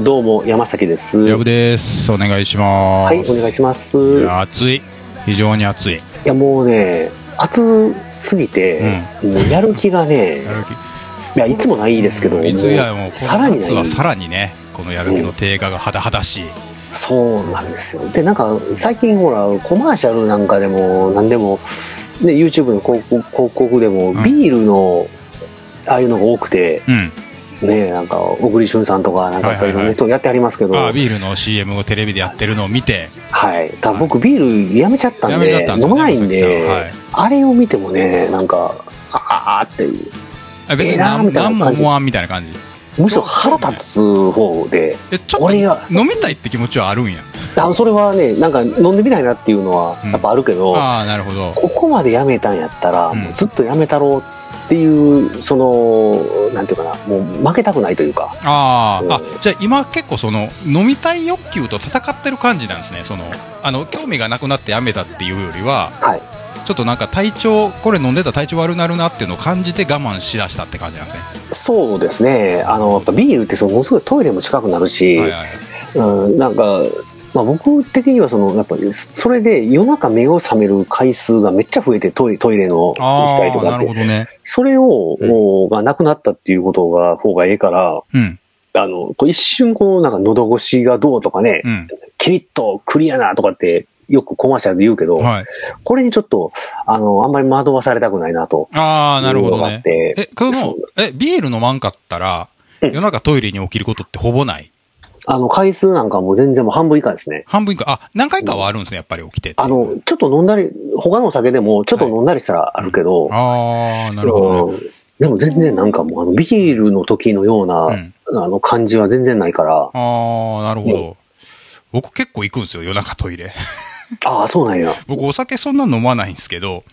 はい、どうも、山崎です。やぶです。お願いします。はい、お願いします。暑い。非常に暑い。や、もうね、暑すぎて、もうやる気がね、やる気。いや、いつもないですけど、いついやもう、こさらには。さらにね、このやる気の低下がはだはだしい。そうなんですよ。で、なんか、最近ほら、コマーシャルなんかでも、なんでも、ね、YouTube の広告広告でも、んビールの、ああいうのが多くて、うん。ね、なんか、小栗旬さんとか、なんかいろんな人やってありますけど、あビールの CM をテレビでやってるのを見て、はい。僕ビールやめちゃったんで、ね飲まないんで、はいあれを見てもね、なんか、あーっていう。あ別にええな何も思わんみたいな感じ。むしろ腹立つ方で、え、ちょっと飲みたいって気持ちはあるんや。あそれはね、なんか飲んでみたいなっていうのはうんやっぱあるけど、ああ、なるほど。ここまでやめたんやったら、ずっとやめたろうっていう、その、なんていうかな、もう負けたくないというか、うんああ、あ、じゃあ今結構その、飲みたい欲求と戦ってる感じなんですね。その、あの、興味がなくなってやめたっていうよりは、はい。ちょっとなんか体調、これ飲んでたら体調悪なるなっていうのを感じて我慢しだしたって感じなんですね。そうですね。あの、やっぱビールってそのものすごいトイレも近くなるし、はいはい。うん、なんか、まあ、僕的にはそのやっぱりそれで夜中目を覚める回数がめっちゃ増えてトイレトイレのああ、機会とかってなるほどね。それを、うんもうがなくなったっていうことが方がええからうん。あのこう一瞬こうなんか喉越しがどうとかね、うん。キリッとクリアなとかってよくコマーシャルで言うけど、はい。これにちょっとあのあんまり惑わされたくないなとああ、なるほどね。てえ、このえ、ビール飲まんかったら、うん夜中トイレに起きることってほぼない？あの回数なんかもう全然もう半分以下ですね。半分以下、あ、何回かはあるんですね、やっぱり起きてあの、ちょっと飲んだり、他のお酒でもちょっと飲んだりしたらあるけど、ああ、なるほどね。うんでも全然なんかもうあのビールの時のような、うんあの感じは全然ないから、ああ、なるほうど。僕結構行くんですよ、夜中トイレ。ああ、そうなんや。僕お酒そんな飲まないんですけど、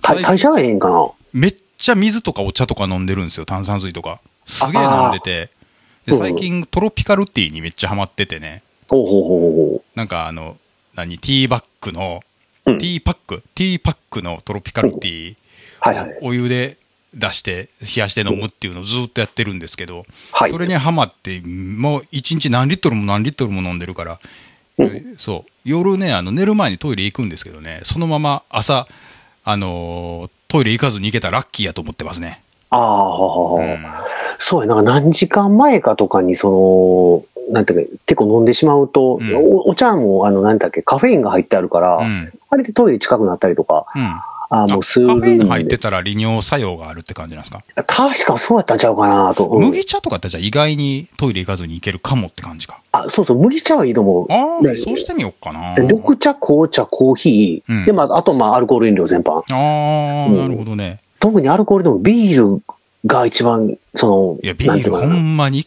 代謝がええんかなめっちゃ水とかお茶とか飲んでるんですよ、炭酸水とか。すげえ飲んでて。でうん最近トロピカルティーにめっちゃハマっててね。ほうほうほうほなんかあの、何、ティーバッグの、うんティーパック、ティーパックのトロピカルティー、う。はいはい。お湯で出して、冷やして飲むっていうのをずっとやってるんですけど、はい。それにハマって、もう一日何リットルも何リットルも飲んでるから、うんそう、夜ね、あの寝る前にトイレ行くんですけどね、そのまま朝、あのートイレ行かずに行けたらラッキーやと思ってますね。ああ、うんそうや、なんか何時間前かとかに、その、なんていうか、結構飲んでしまうと、うんおお茶も、あの、なんだっけ、カフェインが入ってあるから、うん。あれでトイレ近くなったりとか、うん。ああ、もうするカフェイン入ってたら利尿作用があるって感じなんですか？確かそうやったんちゃうかなと。うん麦茶とかってじゃあ意外にトイレ行かずに行けるかもって感じか。あ、そうそう、麦茶はいいと思う。ああ、でそうしてみようかな。で緑茶、紅茶、コーヒー、うんで、まあ、あと、まあ、アルコール飲料全般。ああ、うんなるほどね。特にアルコールでもビールが一番、その、いや、ビールほなんまに、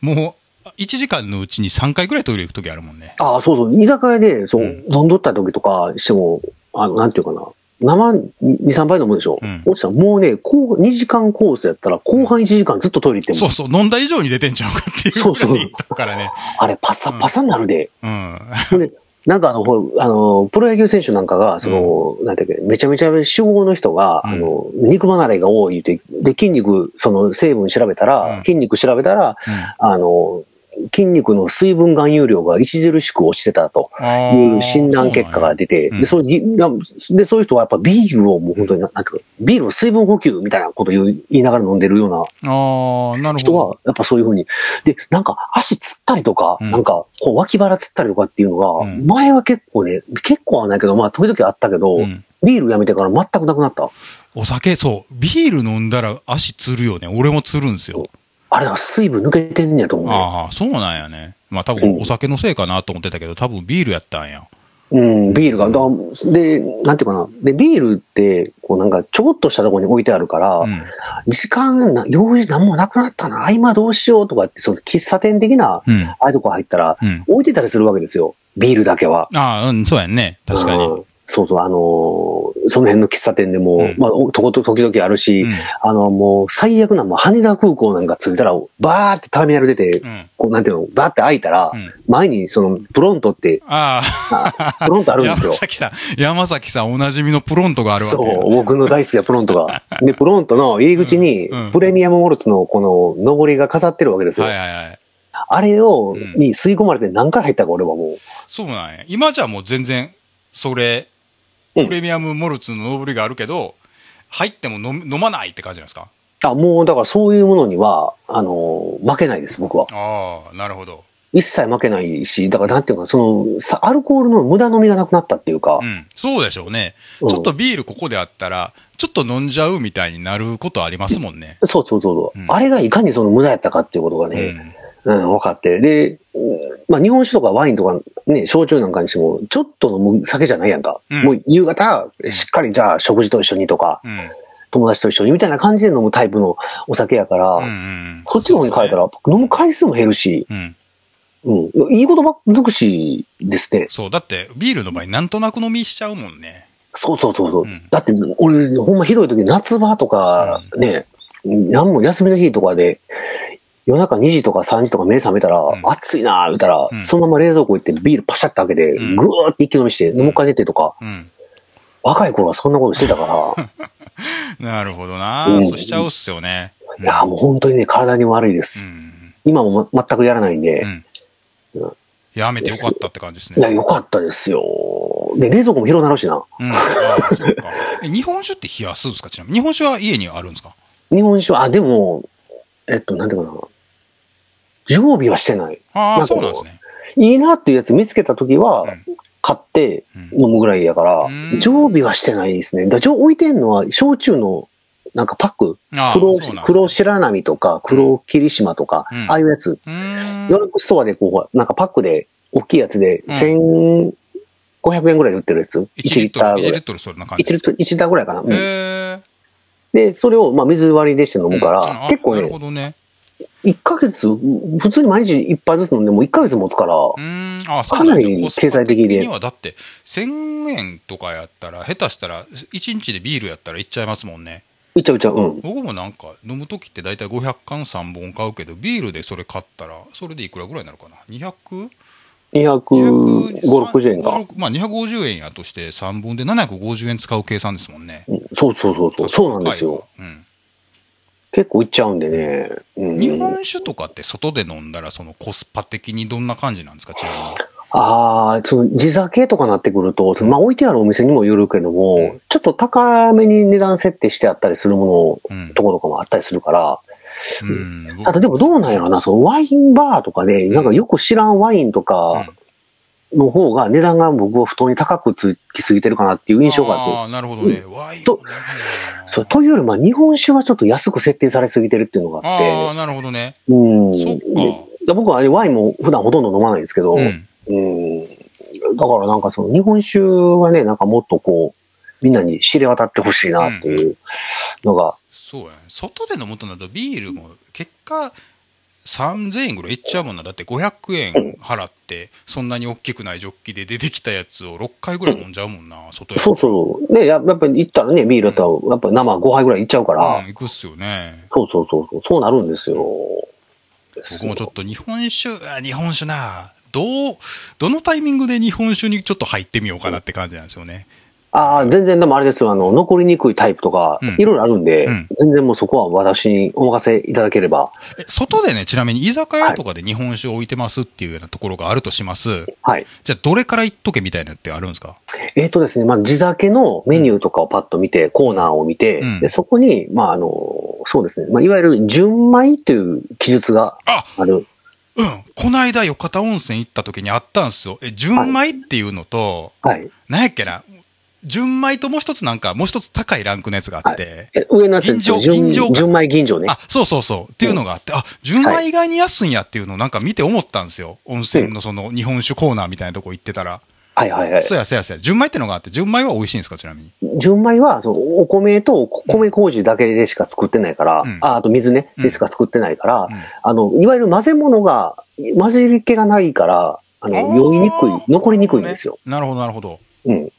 もう、1時間のうちに3回ぐらいトイレ行くときあるもんね。ああ、そうそう、居酒屋で、そう、うん飲んどった時とかしても、あの、なんていうかな。生2、3杯飲むでしょ。うん落ちたらもうね、こう、2時間コースやったら、後半1時間ずっとトイレ行っても、そうそう、飲んだ以上に出てんちゃうかっていうそうそうだからね。あれ、パサパサになるで。うん。ほんでなんかあの、ほらあの、プロ野球選手なんかが、その、なんていうか、めちゃめちゃ酒豪の人が、うん。あの、肉離れが多いって、で、筋肉、その成分調べたら、うん。筋肉調べたら、あの、筋肉の水分含有量が著しく落ちてたとあいう診断結果が出て、うんで、そういう人はやっぱビールをもう本当にな、なんか、ビールの水分補給みたいなことを言いながら飲んでるような人ほは、やっぱそういうふうに。で、なんか足つったりとか、うんなんかこう脇腹つったりとかっていうのが、うん前は結構ね、結構はないけど、まあ時々あったけど。ビールやめてから全くなくなった。お酒、そう、ビール飲んだら足つるよね。俺もつるんですよ。あれだ水分抜けてんねやと思うね。ああ、そうなんやね。まあ多うん分お酒のせいかなと思ってたけど、多分ビールやったんや。うん、ビールが。だで、なんていうかな。で、ビールって、こうなんかちょこっとしたところに置いてあるから、うん。時間な、用事なんもなくなったな、合間どうしようとかって、その喫茶店的な、うん。ああいうとこ入ったら、うん。置いてたりするわけですよ。ビールだけは。ああ、うん、そうやんね。確かに。うんそうそう、あのーその辺の喫茶店でも、うんまあ、おとこと時々あるし、うん。あの、もう、最悪な、もう、羽田空港なんか着いたら、バーってターミナル出て、うん。こう、なんていうの、バーって開いたら、うん前に、その、プロントって、ああプロントああ、るんですよ。山崎さん、山崎さんおなじみのプロントがあるわけそう、僕の大好きなプロントが。で、プロントの入り口にプレミアムモルツのこの、上りが飾ってるわけですよ。はいはいはい。あれを、うんに吸い込まれて何回入ったか、俺はもう。そうなんや。今じゃもう全然、それ、うんプレミアムモルツの上りがあるけど、入っても飲飲まないって感じなんですか？あ、もうだからそういうものには、あの、負けないです、僕は。ああ、なるほど。一切負けないし、だからなんていうか、その、さアルコールの無駄飲みがなくなったっていうかう、ん。そうでしょうね。うんちょっとビールここであったら、ちょっと飲んじゃうみたいになることありますもんね。そうそうそうそう、うんあれがいかにその無駄やったかっていうことがうね、ん。うん、分かって。で、うんまあ日本酒とかワインとかね、焼酎なんかにしても、ちょっと飲む酒じゃないやんか。うんもう夕方、しっかりじゃあ食事と一緒にとか、うん。友達と一緒にみたいな感じで飲むタイプのお酒やから、うんうん。そっちの方に変えたら、飲む回数も減るし、うん。うん、いい言葉尽くしですね。そう。だって、ビールの場合、なんとなく飲みしちゃうもんね。そうそうそうそう。うんだって、俺、ほんまひどい時、夏場とかね、なんも休みの日とかで、夜中2時とか3時とか目覚めたら、ん暑いなぁ、言ったら、うんそのまま冷蔵庫行ってビールパシャって開けて、うんぐーって一気飲みして、もう一回寝てとか、うん。若い頃はそんなことしてたから、なるほどな、うんそうしちゃうっすよね。いやもう本当にね、体に悪いでうす。ん。今もま全くやらないんで、うん。やめてよかったって感じですいや、ね。よかったですよ。で、冷蔵庫も広なるしな。うん。日本酒って冷やすんですか？ちなみに。日本酒は家にあるんですか？日本酒は、あ、でも、えっと、なんていうかな。常備はしてない。ああ、そうなんですね。いいなっていうやつ見つけたときはうん、買ってうん飲むぐらいやからうん、常備はしてないですね。だ置いてんのは、焼酎の、なんかパック、黒黒白波とか、黒霧島とか、うんああいうやつ。ヨーロッパストアでこう、なんかパックで、大きいやつで、うん1500円ぐらいで売ってるやつ。1 1リッ1ターぐらい。リットルそんな感じ1リットル、1リッターぐらいかな。うん。で、それを、まあ、水割りでして飲むから、結構ねなるほ、どね。1ヶ月、普通に毎日1杯ずつ飲んでも1ヶ月持つから、うーん。あかなり経済的でにはだって、1000円とかやったら、下手したら、1日でビールやったらいっちゃいますもんね。いっちゃういっちゃう、うん。僕もなんか飲む時って大体500缶3本買うけどビールでそれ買ったらそれでいくらぐらいになるかな？200? 250、60円か。まあ250円やとして3本で750円使う計算ですもんねうんそうそうそうそう。そうなんですよ。、うん結構いっちゃうんでね。うん、日本酒とかって外で飲んだらそのコスパ的にどんな感じなんですか？ちなああ、その地酒とかなってくると、そのまあ置いてあるお店にもよるけども、うん。ちょっと高めに値段設定してあったりするもみに。うん。のところとかもあったりするから、うん。あとでもどうなんやろな、そのワインバーとかで、なんかよく知らんワインとかの方が値段が僕は不当に高くつきすぎてるかなっていう印象があって。ああなるほどね、ワインとそう、というより、まあ日本酒はちょっと安く設定されすぎてるっていうのがあって、ああなるほどね。うん。そっか。で僕はあれワインも普段ほとんど飲まないんですけど、ううんん。だからなんかその日本酒はね、なんかもっとこう、みんなに知れ渡ってほしいなっていうのが、そうやね。外で飲むとなるとビールも結果3000円ぐらいいっちゃうもんな。だって500円払ってそんなに大きくないジョッキで出てきたやつを6回ぐらい飲んじゃうもんな外でそうそう。ね、ややっぱり行ったらね、ビールだったら、やっぱり生5杯ぐらいいっちゃうから、うん、行くっすよね。そうそうそうそう、そうなるんですよ。僕もちょっと日本酒あ日本酒な。どうどのタイミングで日本酒にちょっと入ってみようかなって感じなんですよねああ、全然でもあれですよ、あの、残りにくいタイプとかうん、いろいろあるんで、うん全然もうそこは私にお任せいただければ、え外でねちなみに居酒屋とかで日本酒を置いてますっていうようなところがあるとします、はい。じゃあどれから行っとけみたいなってあるんですか？えっ、とですね、まあ、地酒のメニューとかをパッと見て、コーナーを見て、うんでそこに、まあ、あの、そうですね、まあ、いわゆる純米という記述があある。うん。この間、よかた温泉行った時にあったんですよ。え、純米っていうのと、はい。なんやっけな。純米ともう一つなんか、もう一つ高いランクのやつがあって。え上のやつ銀醸銀醸か純純米銀醸ね。あ、そうそうそう。っていうのがあって、あ、純米以外に安いんやっていうのをなんか見て思ったんですよ。温泉のその日本酒コーナーみたいなとこ行ってたら。はいはいはい。そうやそうやそうや。純米ってのがあって、純米は美味しいんですか？ちなみに。純米は、その、お米と米麹だけでしか作ってないから、うんあ、あと水ね、うんでしか作ってないから、うんあの、いわゆる混ぜ物が、混じり気がないから、あの、酔いにくい、残りにくいんですよ。なるほど、なるほど。うん。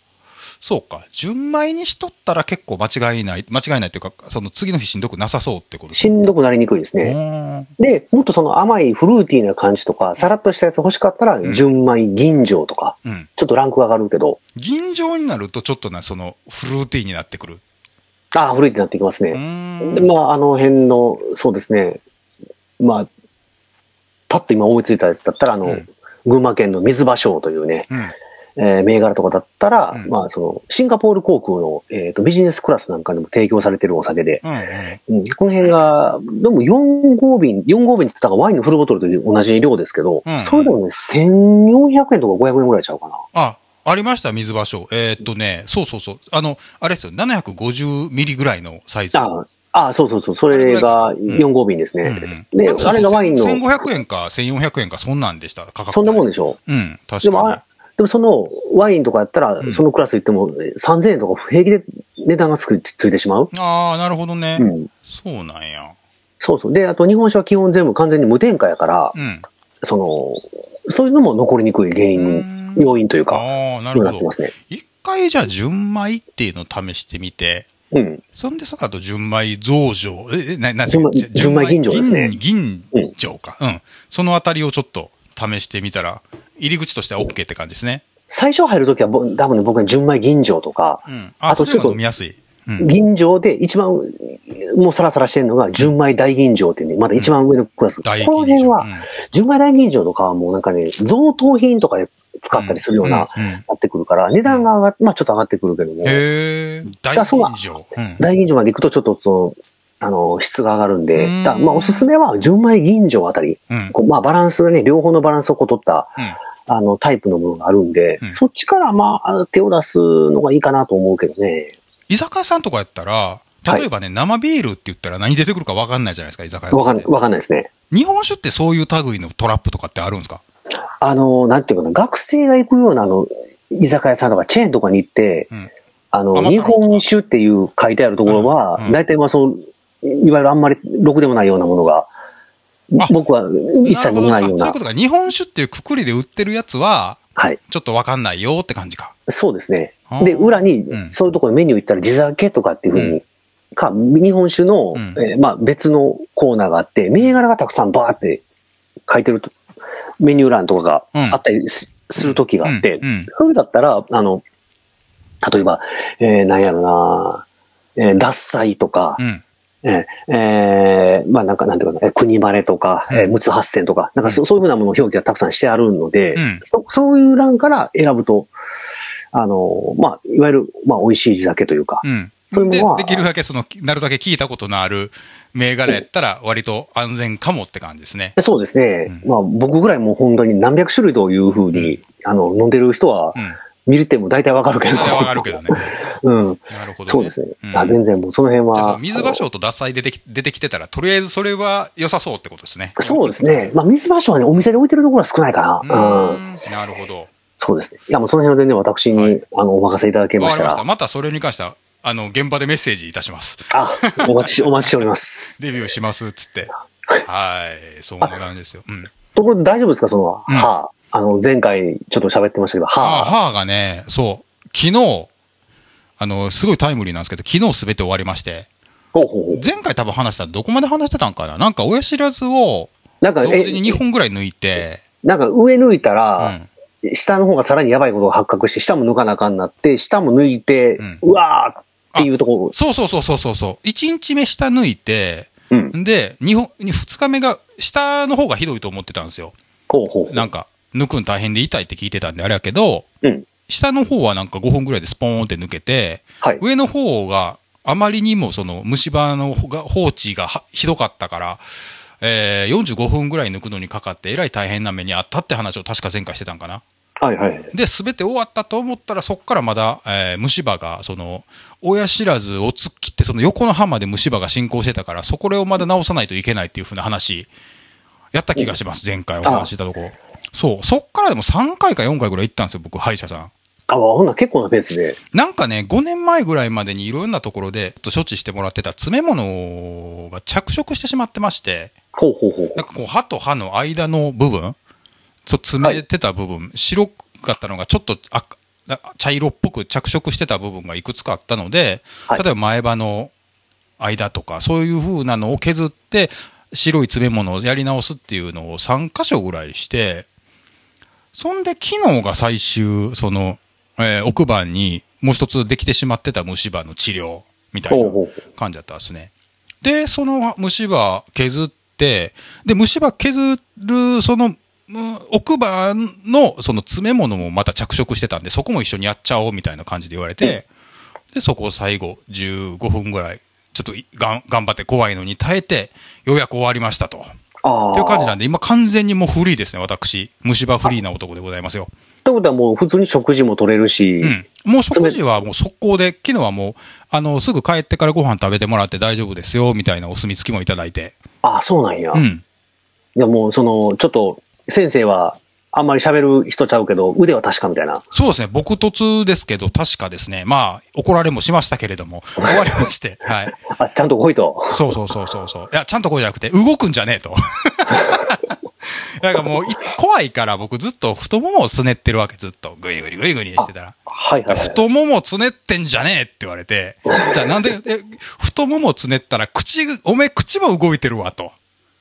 そうか。純米にしとったら結構間違いない、間違いないっていうか、その次の日しんどくなさそうってことですしんどくなりにくいですね。ね。で、もっとその甘いフルーティーな感じとか、さらっとしたやつ欲しかったら、ん純米銀醸とか、うん。ちょっとランクが上がるけど、銀醸になるとちょっとな、その、フルーティーになってくる。ああ、フルーティーになってきますね。んで、まあ、あの辺の、そうですね、まあ、パッと今思いついたやつだったら、あの、うん群馬県の水場賞というね、うん。えー銘柄とかだったら、うんまあ、その、シンガポール航空の、えーとビジネスクラスなんかでも提供されてるお酒で、うん。うん。うん、この辺が、でも4合瓶、4合瓶って言ったらワインのフルボトルと同じ量ですけど、うんそれでもね、1400円とか500円ぐらいちゃうかな。あ、ありました、水場所。えーっとね、そうそうそう。あの、あれですよ、750ミリぐらいのサイズ。ああ、そうそうそう、それが4合瓶ですね。うんで、あれがワインの、1500円か1400円か、そんなんでした、価格。そんなもんで。でしょうん、確でもあかに。でもそのワインとかやったら、んそのクラス行っても3000円とか平気で値段がつくついてしまう？ああ、なるほどね。うん。そうなんや。そうそう。で、あと日本酒は基本全部完全に無添加やから、うん。その、そういうのも残りにくい原因、要因というか、ああ、なにるほど。ね。一回じゃあ純米っていうのを試してみて、うん。そんでその後純米増上、え、えな、な、純米じゃ純米吟醸ですね銀銀醸か。うん。そのあたりをちょっと試してみたら、入り口としては OK って感じですね。最初入るときはぼ多分ね、僕は純米吟醸とか、うん。あ、あとちょっと飲みやすい。うん。吟醸で一番もうサラサラしてるのが純米大吟醸っていうね、まだ一番上のクラス。大この辺は、うん純米大吟醸とかはもうなんかね、贈答品とかで使ったりするような、うんうんうんなってくるから、値段が上がっまあちょっと上がってくるけども、へえ、大吟醸。うん。大吟醸まで行くとちょっとその、あの、質が上がるんで、まあおすすめは純米吟醸あたり、うん。こうまあバランスがね、両方のバランスをこう取った、うん。あの、タイプのものがあるんで、うんそっちからまあ手を出すのがいいかなと思うけどね。居酒屋さんとかやったら、例えばね、生ビールって言ったら何出てくるか分かんないじゃないですか、居酒屋。わかん、わかんないですね。日本酒ってそういう類のトラップとかってあるんですか？あの、なんていうかな、学生が行くような、あの、居酒屋さんとかチェーンとかに行って、うん。あの、日本酒っていう書いてあるところは大体まあその、いわゆるあんまりろくでもないようなものが、あ僕は一切飲まないような。そういうこ、とか。日本酒っていうくくりで売ってるやつは、はい。ちょっと分かんないよって感じか。そうですね。で、裏にう、ん。そういうところメニュー行ったら地酒とかっていうふうに、か、日本酒の、うん。えーまあ別のコーナーがあって、銘柄がたくさんバーって書いてるとメニュー欄とかがうん。あったりすする時があって、それだったら、あの、例えば、えー、なんやろな、えー、脱菜とか、うん。えーえーまあなんか、なんていうかな、えー国晴れとか、えー、陸奥八千とか、なんかそそういうふうなもの表記がたくさんしてあるので、うんそそういう欄から選ぶと、あの、まあ、いわゆる、まあ、美味しい地酒というか、うん。そういうでのは、できるだけその、なるだけ聞いたことのある銘柄やったら割と安全かもって感じですね。そうですね。うまあ、僕ぐらいもう本当に何百種類というふうに、あの、飲んでる人はう、ん。見れても大体わかるけど。わかるけどね。うん。なるほど、ね。そうですね。うんあ全然もうその辺は。水場所と脱菜出てき出てきてたら、とりあえずそれは良さそうってことですね。そうですね。まあ、水場所はね、お店で置いてるところは少ないかうな。うん。なるほど。そうですね。いや、もうその辺は全然私に、はいあの、お任せいただけましたら。ました。またそれに関しては、あの、現場でメッセージいたします。あ、お待ちし、お待ちしております。デビューしますっつって。はい。そんな感じですよ。うん。ところで大丈夫ですかその、うんはあ。あの、前回ちょっと喋ってましたけど、あはあ。母がね、そう、昨日、あの、すごいタイムリーなんですけど、昨日すべて終わりまして、ほうほうほう。前回多分話したどこまで話してたんかななんか親知らずをなんか、同時に2え、本ぐらい抜いて、なんか上抜いたうら、ん。下の方がさらにやばいことが発覚して、下も抜かなあかんなって、下も抜いて、うわーっていうとこそうそうそうそうそうそう。1日目下抜いて、ろ。うん。で、2本、2日目が、下の方がひどいと思ってたんですよ。ほうほう。なんか、抜くん大変で痛いって聞いてたんであれやけど、うん。下の方はなんか5本ぐらいでスポーンって抜けて、はい。上の方があまりにもその虫歯のほが放置がはひどかったから、えー、45分ぐらい抜くのにかかってえらい大変な目にあったって話を確か前回してたんかな。はいはい。で、すべて終わったと思ったらそっからまだ、えー虫歯が、その、親知らずを突っ切ってその横の歯まで虫歯が進行してたから、そこをまだ直さないといけないっていうふうな話、やった気がします、前回お話ししたところ。そう、そっからでも3回か4回ぐらい行ったんですよ、僕、歯医者さん。あ、ほんなら結構なペースで。なんかね、5年前ぐらいまでにいろんなところで、ちょっと処置してもらってた詰め物が着色してしまってまして、ほうほうほうほなんかこう歯と歯の間の部分、そう詰めてた部分、白かったのがちょっと赤な茶色っぽく着色してた部分がいくつかあったので、はい例えば前歯の間とか、そういう風なのを削って、白い詰め物をやり直すっていうのを3箇所ぐらいして、そんで昨日が最終、その、えー奥歯にもう一つできてしまってた虫歯の治療みたいな感じだったんですね。で、その虫歯削っって、で、虫歯削る、その、うん奥歯のその詰め物もまた着色してたんで、そこも一緒にやっちゃおうみたいな感じで言われて、で、そこを最後15分ぐらい、ちょっといがん頑張って怖いのに耐えて、ようやく終わりましたと。っていう感じなんで、今完全にもうフリーですね、私。虫歯フリーな男でございますよ。ってことはもう普通に食事も取れるし、うん。もう食事はもう速攻で、昨日はもう、あの、すぐ帰ってからご飯食べてもらって大丈夫ですよ、みたいなお墨付きもいただいて。ああ、そうなんや。いうん。やもうその、ちょっと、先生はあんまり喋る人ちゃうけど、腕は確かみたいな。そうですね、僕突ですけど、確かですね、まあ、怒られもしましたけれども、終わりまして、はい。あ、ちゃんと来いと。そうそうそうそうそう。いや、ちゃんとこうじゃなくて、動くんじゃねえと。なんかもう、い怖いから僕ずっと太ももをつねってるわけ、ずっと。グリグリグリグリしてたら。はいはい、はい。太ももつねってんじゃねえって言われて、じゃあなんで、え、太ももつねったら口が、おめえ口も動いてるわと。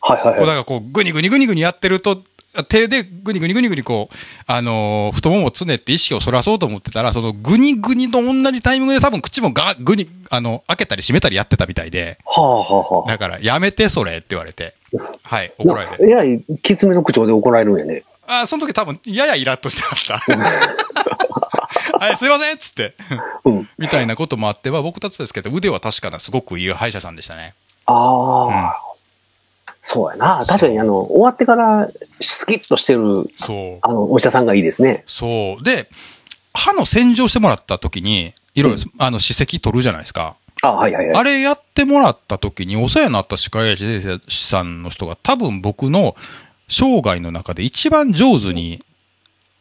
はいはいこうだはい。からこう、ぐにぐにぐにぐにやってると、手でぐにぐにぐにぐにこう、あのー太ももをつねって意識をそらそうと思ってたら、そのぐにぐにと同じタイミングで多分口もが、ぐに、あの、開けたり閉めたりやってたみたいで、はあはあはあ。だからやめてそれって言われて、はい、怒られて。えらい、きつめの口調で怒られるんやね。あ、その時多分ややイラッとしてました。はい、すいませんっつって。うん。みたいなこともあって、まあ僕たちですけど、腕は確かなすごくいい歯医者さんでしたね。ああ、そうやな。確かにあの、終わってから、スキッとしてる、そう。あの、お医者さんがいいですね。そう。で、歯の洗浄してもらった時に、いろいろ、あの、歯石取るじゃないですか。あはいはいはい。あれやってもらった時に、お世話になった歯科医師さんの人が、多分僕の生涯の中で一番上手に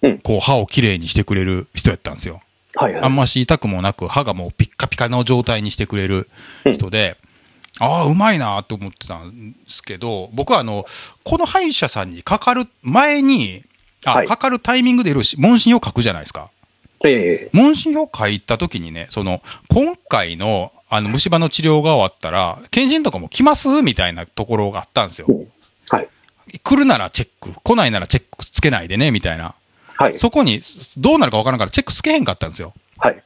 うん、こう、歯をきれいにしてくれる人やったんですよ。はいはい。あんまし痛くもなく、歯がもうピッカピカの状態にしてくれる人で、ああ、うまいなと思ってたんですけど、僕はあの、この歯医者さんにかかる前に、あ、はいかかるタイミングでいろいろ問診票書くじゃないですか。ええ問診票書いた時にね、その、今回の、あの、虫歯の治療が終わったら、検診とかも来ます？みたいなところがあったんですよ。はい。来るならチェック、来ないならチェックつけないでね、みたいな。はい。そこに、どうなるかわからんからチェックつけへんかったんですよ。はい。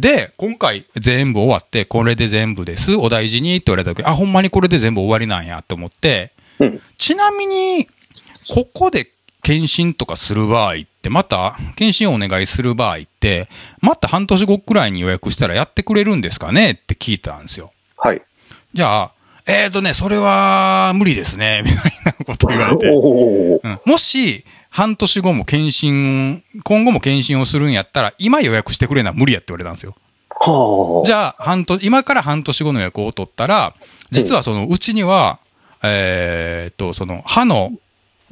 で、今回全部終わって、これで全部です、お大事にって言われた時、あ、ほんまにこれで全部終わりなんやと思って、うん。ちなみに、ここで検診とかする場合って、また、検診をお願いする場合って、また半年後くらいに予約したらやってくれるんですかねって聞いたんですよ。はい。じゃあ、えーとね、それは無理ですね、みたいなこと言われて。うんもし、半年後も検診、今後も検診をするんやったら、今予約してくれな無理やって言われたんですよ。はあ。じゃあ、半年、今から半年後の予約を取ったら、実はそのうちには、えーっと、その歯の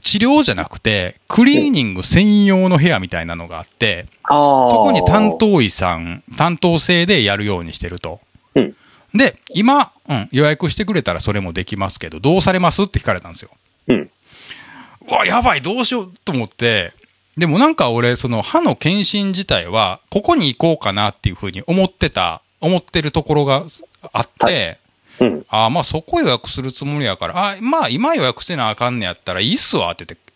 治療じゃなくて、クリーニング専用の部屋みたいなのがあって。そこに担当医さん、担当制でやるようにしてると。うん。で、今、うん、予約してくれたらそれもできますけど、どうされます？って聞かれたんですよ。うん。うわ、やばい、どうしようと思って、でもなんか俺、その歯の検診自体は、ここに行こうかなっていうふうに思ってた、思ってるところがあって、うん。ああ、まあそこ予約するつもりやから、あまあ今予約せなあかんねやったらいいっすわって言って、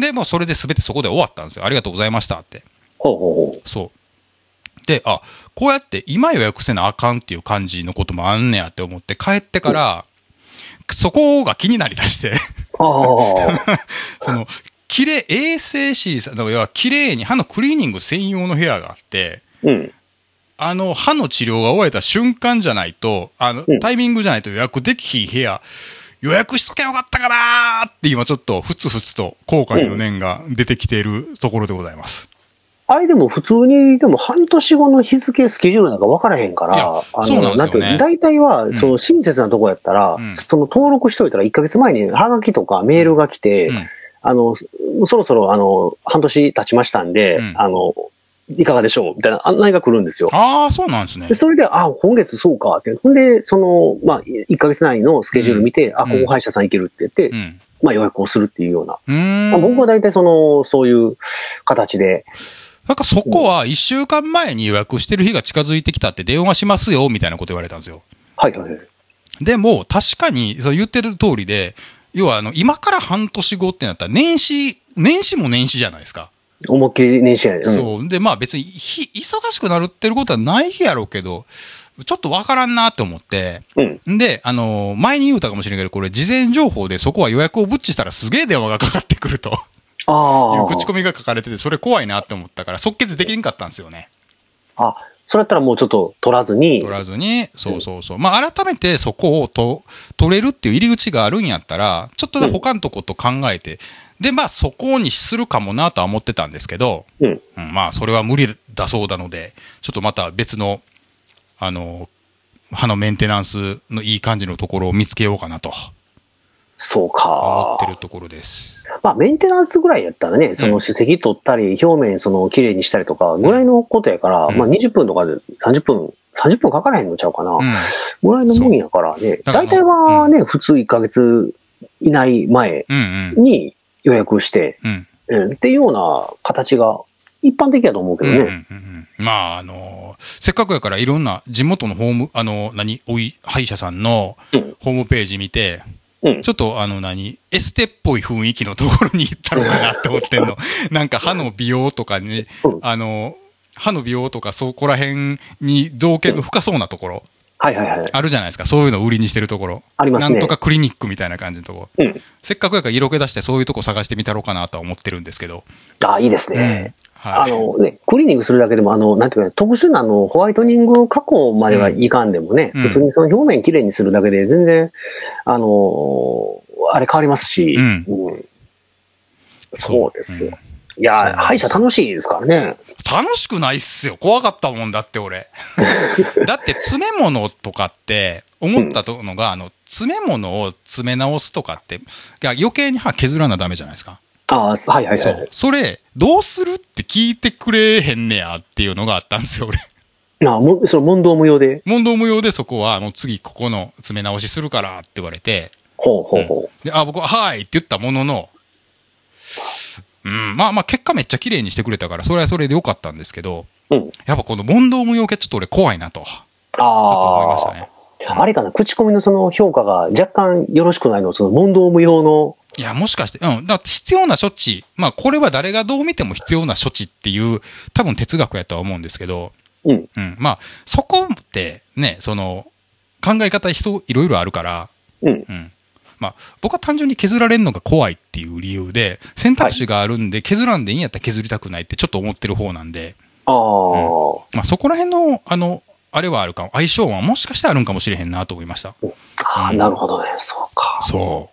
で、もうそれで全てそこで終わったんですよ。ありがとうございましたって。ほうほうほう。そう。で、あ、こうやって今予約せなあかんっていう感じのこともあんねやって思って帰ってから、そこが気になりだして。その、綺麗、衛生士さん、だから要は綺麗に歯のクリーニング専用の部屋があって、うん。あの、歯の治療が終えた瞬間じゃないと、あのうん、タイミングじゃないと予約できひん部屋、予約しときゃよかったかなーって今ちょっとふつふつと後悔の念が出てきているところでございます。あれでも普通に、でも半年後の日付、スケジュールなんか分からへんから、あそうなんですよねて大体は、その親切なとこやったら、んその登録しといたら1ヶ月前にハガキとかメールが来て、うんあの、そろそろあの、半年経ちましたんで、うんあの、いかがでしょう？みたいな案内が来るんですよ。ああ、そうなんですねで。それで、あ、今月そうかって。ほんで、その、まあ、1ヶ月内のスケジュール見て、あ、ここ歯医者さん行けるって言って、うん。まあ予約をするっていうような。うーん。まあ、僕は大体その、そういう形で、なんかそこは一週間前に予約してる日が近づいてきたって電話しますよ、みたいなこと言われたんですよ。はいはいはい。でも、確かに、そう言ってる通りで、要はあの、今から半年後ってなったら年始、年始も年始じゃないですか。思いっきり年始やね。うんそう。で、まあ別にひ、忙しくなるってることはないやろうけど、ちょっとわからんなって思って、うん。で、あのー前に言うたかもしれんけど、これ事前情報でそこは予約をぶっちしたらすげえ電話がかかってくるとあいう口コミが書かれてて、それ怖いなって思ったから、即決できんかったんですよね。あ。あ、それやったらもうちょっと取らずに。取らずに、そうそうそう。まあ、改めてそこをと取れるっていう入り口があるんやったら、ちょっとね他のとこと考えて、で、まあ、そこにするかもなとは思ってたんですけど、うん。うん、まあ、それは無理だそうなので、ちょっとまた別の、あの、歯のメンテナンスのいい感じのところを見つけようかなとそう思かって。るところです。まあ、メンテナンスぐらいやったらね、その歯石取ったり、表面その綺麗にしたりとか、ぐらいのことやから、うんまあ20分とかで30分、30分かからへんのちゃうかな。うん。ぐらいのもんやからね。大体はね、普通1ヶ月以内前うんうん。に予約して、うん。うん、っていうような形が一般的やと思うけどうんうんね。うんうんまあ、あのせっかくやからいろんな地元のホーム、あの何、おい、歯医者さんのうんホームページ見て、うんちょっとあの何、エステっぽい雰囲気のところに行ったのかなって思ってんの。なんか歯の美容とかに、うんあの、歯の美容とかそこら辺に造形の深そうなところ、はいはいはい。あるじゃないですか。そういうのを売りにしてるところ。ありますねなんとかクリニックみたいな感じのところ。うん。せっかくやから色気出してそういうとこ探してみたろうかなとは思ってるんですけど。あ、いいですね。はい。あのね、クリーニングするだけでも、あの、なんていうかね、特殊なあの、ホワイトニング加工まではいかんでもね、うん普通にその表面きれいにするだけで全然、あの、あれ変わりますし、うんうんそうですよ。うんいや歯医者楽しいですからね。楽しくないっすよ。怖かったもんだって俺。だって詰め物とかって思ったのが、あの、詰め物を詰め直すとかって、いや余計に歯削らなダメじゃないですか。ああ、はいはいはいそう。。それ、どうするって聞いてくれへんねやっていうのがあったんですよ、俺。あもその問答無用で、問答無用でそこは、もう次ここの詰め直しするからって言われて、ほうほうほで、あ、僕は、はいって言ったものの、うん、まあまあ結果めっちゃ綺麗にしてくれたから、それはそれでよかったんですけど、う。うん。やっぱこの問答無用系ちょっと俺怖いなと、ちょっと思いまあしたね。あ。あれかな、口コミのその評価が若干よろしくないの、その問答無用の、いや、もしかして、うん。だから必要な処置。まあ、これは誰がどう見ても必要な処置っていう、多分哲学やとは思うんですけど、うん。うん。まあ、そこって、ね、その、考え方人いろいろあるから、うん。うん。まあ、僕は単純に削られるのが怖いっていう理由で、選択肢があるんで、削らんでいいんやったら削りたくないってちょっと思ってる方なんで、ああ、まあ、そこら辺の、あの、あれはあるかも、相性はもしかしたらあるんかもしれへんなと思いました。ああ、なるほどね。そうか。そ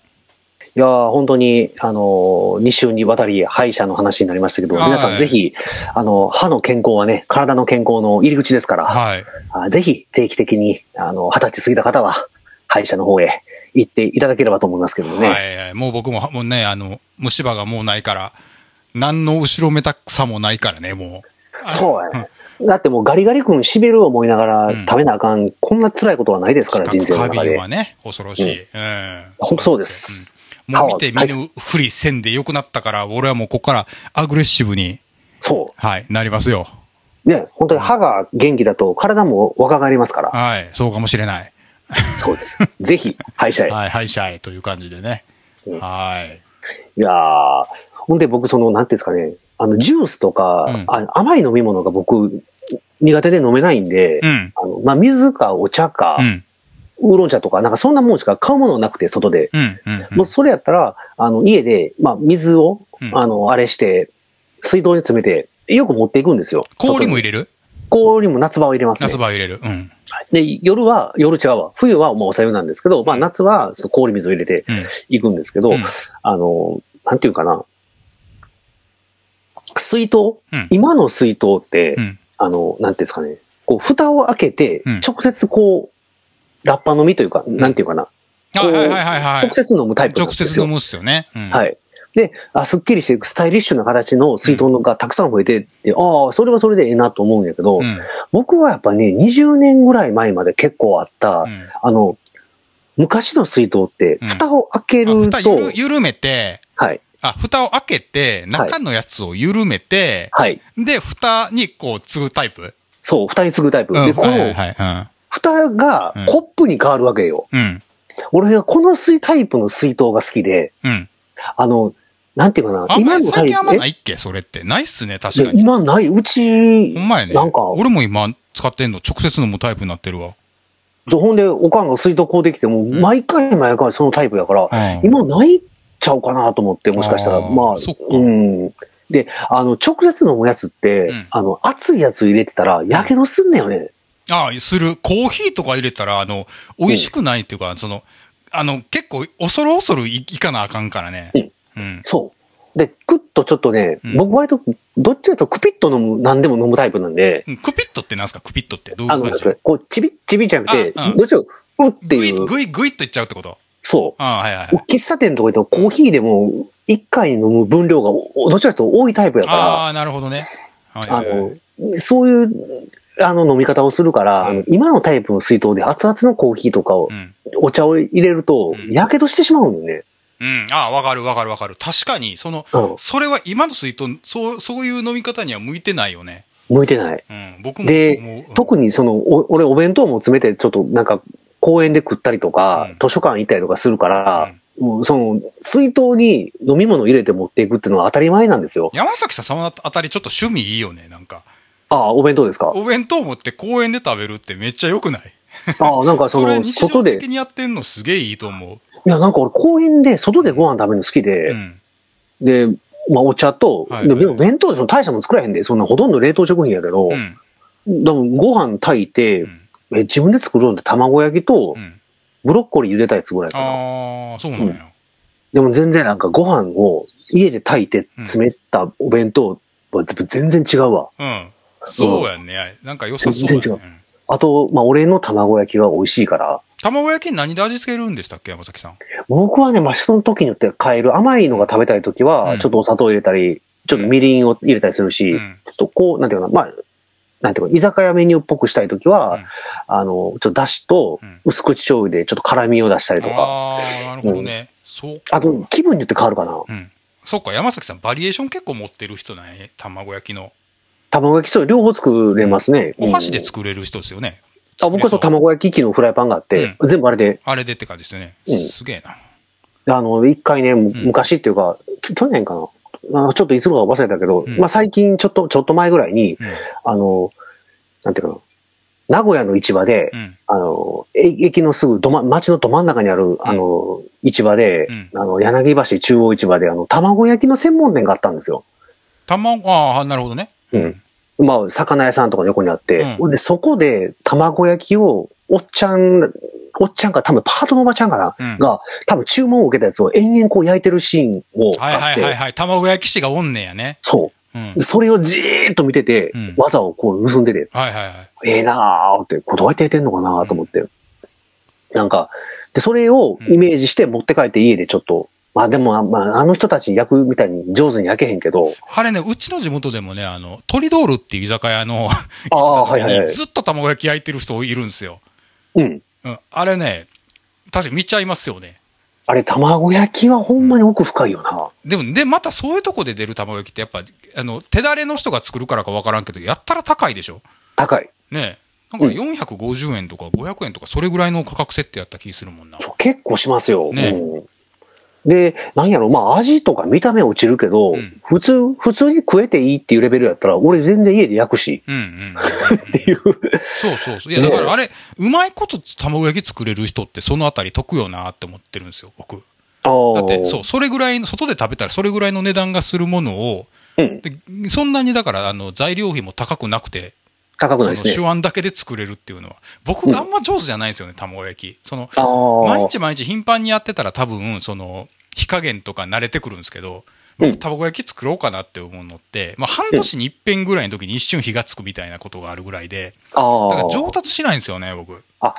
いやー本当に、あのー、2週にわたり歯医者の話になりましたけど、はい皆さんぜひ、あの、歯の健康はね、体の健康の入り口ですかう。ら、はい。あぜひ定期的に、あの、二十歳過ぎた方は、歯医者の方へ行っていただければと思いますけどもね。はいはい。もう僕も、もうね、あの、虫歯がもうないから、何の後ろめたさもないからね、もう。そうやね。だってもうガリガリ君しびる思いながらうん食べなあかん、こんな辛いことはないですから、人生の過中で。敏はね、恐ろしい。うん。本当そうです。うんもう見て見ぬふりせんでよくなったから、俺はもうここからアグレッシブに、そはい、なりますよ。う。ね、本当に歯が元気だと体も若返りますから。はい、そうかもしれない。そうです。ぜひ、歯医者へ。はい、歯医者へという感じでね。うんはい。いやー、ほんで僕その、なんていうんですかね、あの、ジュースとか、うんあ甘い飲み物が僕、苦手で飲めないんで、うん。あの、まあ、水かお茶か、うん。ウーロン茶とか、なんかそんなもんしか買うものなくて、外で。もうそれやったら、あの、家で、まあ、水を、うんあの、あれして、水道に詰めて、よく持っていくんですよ。れ氷も入れる？氷も夏場は入れますね夏。場は入れる。うん。で、夜は、夜違うわ。冬はもうお茶湯なんですけど、まあ夏はその氷水を入れてうん。いくんですけど、うんあの、なんていうかな。水筒、うん今の水筒って、うん。あの、なんていうんですかね。こう、蓋を開けてうん、直接こう、ラッパ飲みというか、なんていうかな。あ、はいはいはいはい直。接飲むタイプ直ですよ。接飲むっすよね。うん。。はいい。で、あ、すっきりして、スタイリッシュな形の水筒がたくさん増えてって、ああ、それはそれでええなと思うんやけど、うん。僕はやっぱね、20年ぐらい前まで結構あった、うんあの、昔の水筒って、うん蓋を開けあると、蓋ゆる緩めて、はい、あ、蓋を開けて、中のやつを緩めて、はい。で、蓋にこう、継ぐタイプ？そう、蓋に継ぐタイプ。うん。で、こはいはいのはい。蓋がうんコップに変わるわけよ。うん。うん。俺はこの水タイプの水筒が好きで、うん。あの、なんていうかな、あんまりの最近あんまえないっけ？それって。ないっすね、確でかに。今ない、うち、ほんまやね。なんか俺も今、使ってんの直接飲むタイプになってるわ。ほんで、おかんが水筒買うてきても、毎回毎回そのタイプやから、うん今ないっちゃうかなと思って、もしかしたら、あーまあ、そっかうん。で、あの、直接飲むやつって、うんあの、熱いやつ入れてたら、やけどすんねよね。ああ、する。コーヒーとか入れたら、あの、美味しくないっていうか、その、あの、結構、恐る恐るいいかなあかんからね。うんうん。そう。で、クッとちょっとね、うん僕割と、どっちかというとクピッと飲む、何でも飲むタイプなんで、うんクピットってなんすか？クピットってどういあの、う感じ？こう、ちびっちびじゃなくて、あうんどっちかというとうっていう、グイグイっといっちゃうってこと？そああ、はいはいはう。い。喫茶店とか行ってもコーヒーでも、一回に飲む分量が、おどっちかというと多いタイプやから、ああ、なるほどね。はいあはいはいの、そういう、あの飲み方をするから、あの今のタイプの水筒で熱々のコーヒーとかを、うん。お茶を入れるとう、んやけどしてしまうんだよね。うん。ああ、わかるわかるわかる。確かに、その、うん。それは今の水筒、そう、そういう飲み方には向いてないよね。向いてない。うん。僕もで。特にその、お俺お弁当も詰めて、ちょっとなんか、公園で食ったりとか、うん図書館行ったりとかするから、もうその、水筒に飲み物入れて持っていくっていうのは当たり前なんですよ。山崎さん、そのあたりちょっと趣味いいよね、なんか。ああ、お弁当ですか？お弁当持って公園で食べるってめっちゃ良くない？ああ、なんかその、外で、常的にやってんのすげえいいと思う。いや、なんか俺公園で外でご飯食べるの好きで、うん。で、まあお茶と、はいででも弁当でその大したもん作らへんで、そんなほとんど冷凍食品やけど、うん。でもご飯炊いて、うんえ自分で作るのって卵焼きとうん。ブロッコリー茹でたやつぐらいかな。ああ、そうなんや。でも全然なんかご飯を家で炊いて詰めたお弁当は全然違うわ。うん。そうやね。なんか良さそうや全然違うね。あと、まあ俺の卵焼きが美味しいから、卵焼き何で味付けるんでしたっけ山崎さん？僕はね、まあその時によって変える。甘いのが食べたい時うは、んちょっとお砂糖入れたり、ちょっとみりんを入れたりするし、うんちょっとこう、なんていうかな、まあ、なんていうか、居酒屋メニューっぽくしたい時は、うんあの、ちょっとだしとうん薄口醤油でちょっと辛みを出したりとか、ああ、なるほどね。そうか。あと気分によって変わるかな。うん。そっか、山崎さん、バリエーション結構持ってる人なんやね。卵焼きの。卵焼きそう両方作れますね。お箸でうん作れる人ですよね。あ僕はそう卵焼き器のフライパンがあって、全部あれで、あれでって感じですよね。うんすげえな。あの、一回ね、む昔っていうか、き去年かな。あちょっといつのか忘れたけど、うんまあ最近ちょっと、ちょっと前ぐらいに、うん。あの、なんていうかな、名古屋の市場で、うん。あの、え駅のすぐどま、町のど真ん中にある、あの、市場で、うんあの、柳橋中央市場で、あの、卵焼きの専門店があったんですよ。卵、ああ、なるほどね。うん。まあ、魚屋さんとかの横にあって、うで、そこで卵焼きを、おっちゃん、おっちゃんか、多分パートのおばちゃんかな、うんが、多分注文を受けたやつを延々こう焼いてるシーンをはいはいはいはい。卵焼き師がおんねやね。そうう。んで。それをじーっと見てて、うん技をこう盗んでて、はいはいはい。ええなーって、これどうやってやってんのかなと思って。なんか、で、それをイメージして持って帰って家でちょっと、まあでも、まあ、あの人たち焼くみたいに上手に焼けへんけど、あれね、うちの地元でもね、あの、トリドールっていう居酒屋の、ああ、はいはいはい。ずっと卵焼き焼いてる人いるんですよ。うん。うん。あれね、確かに見ちゃいますよね。あれ、卵焼きはほんまに奥深いよな。でも、で、またそういうとこで出る卵焼きってやっぱ、あの、手だれの人が作るからかわからんけど、やったら高いでしょ高い。ねえ。なんか450円とか500円とか、それぐらいの価格設定やった気するもんな。そう結構しますよ。ねうんで、なんやろ、まあ味とか見た目落ちるけど、うん普通、普通に食えていいっていうレベルやったら、俺全然家で焼くし、うんうん。っていう。そうそうそう。いや、だからあれ、うまいこと卵焼き作れる人ってそのあたり得よなって思ってるんですよ、僕。あだって、そう、それぐらいの、外で食べたらそれぐらいの値段がするものを、うん。でそんなにだから、あの、材料費も高くなくて、高くないですね。手腕だけで作れるっていうのは。僕があんま上手じゃないんですよね、卵焼き。その。毎日毎日頻繁にやってたら多分、その、火加減とか慣れてくるんですけど、うん僕、卵焼き作ろうかなって思うのって、まあ、半年に一遍ぐらいの時に一瞬火がつくみたいなことがあるぐらいで、ああ。だから上達しないんですよね、僕。あ、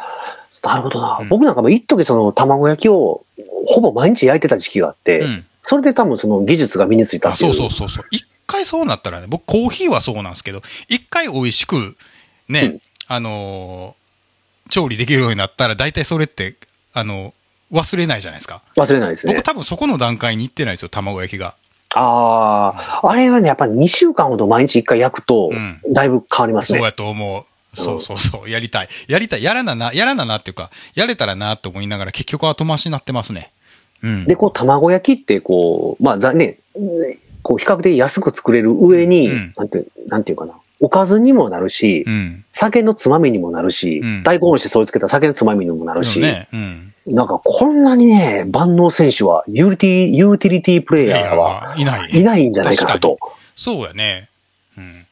なるほどな。うん僕なんかも一時その卵焼きをほぼ毎日焼いてた時期があって、うん。それで多分その技術が身についたあ、っていう。そうそうそうそう。一回そうなったらね、僕コーヒーはそうなんですけど、一回美味しく、ね、うんあのー調理できるようになったら、大体それって、あの忘れないじゃないですか。忘れないですね僕。多分そこの段階に行ってないですよ、卵焼きが。ああ、あれはね、やっぱり2週間ほど毎日1回焼くとうん、だいぶ変わりますね。そうやと思う。そうそうそう、やりたい。やりたい。やらなな、やらななっていうか、やれたらなと思いながら結局後回しになってますね。うん。で、こう、卵焼きって、こう、まあ、ざね、こう、比較的安く作れる上に、うんなんて、なんていうかな。おかずにもなるし、うん。酒のつまみにもなるし、うん大根おろしそうつけた酒のつまみにもなるし、ね。うん。なんかこんなにね、万能選手は、ユーティ、ユーティリティプレイヤーは、いない。いないんじゃないかなと。そうやね。うん。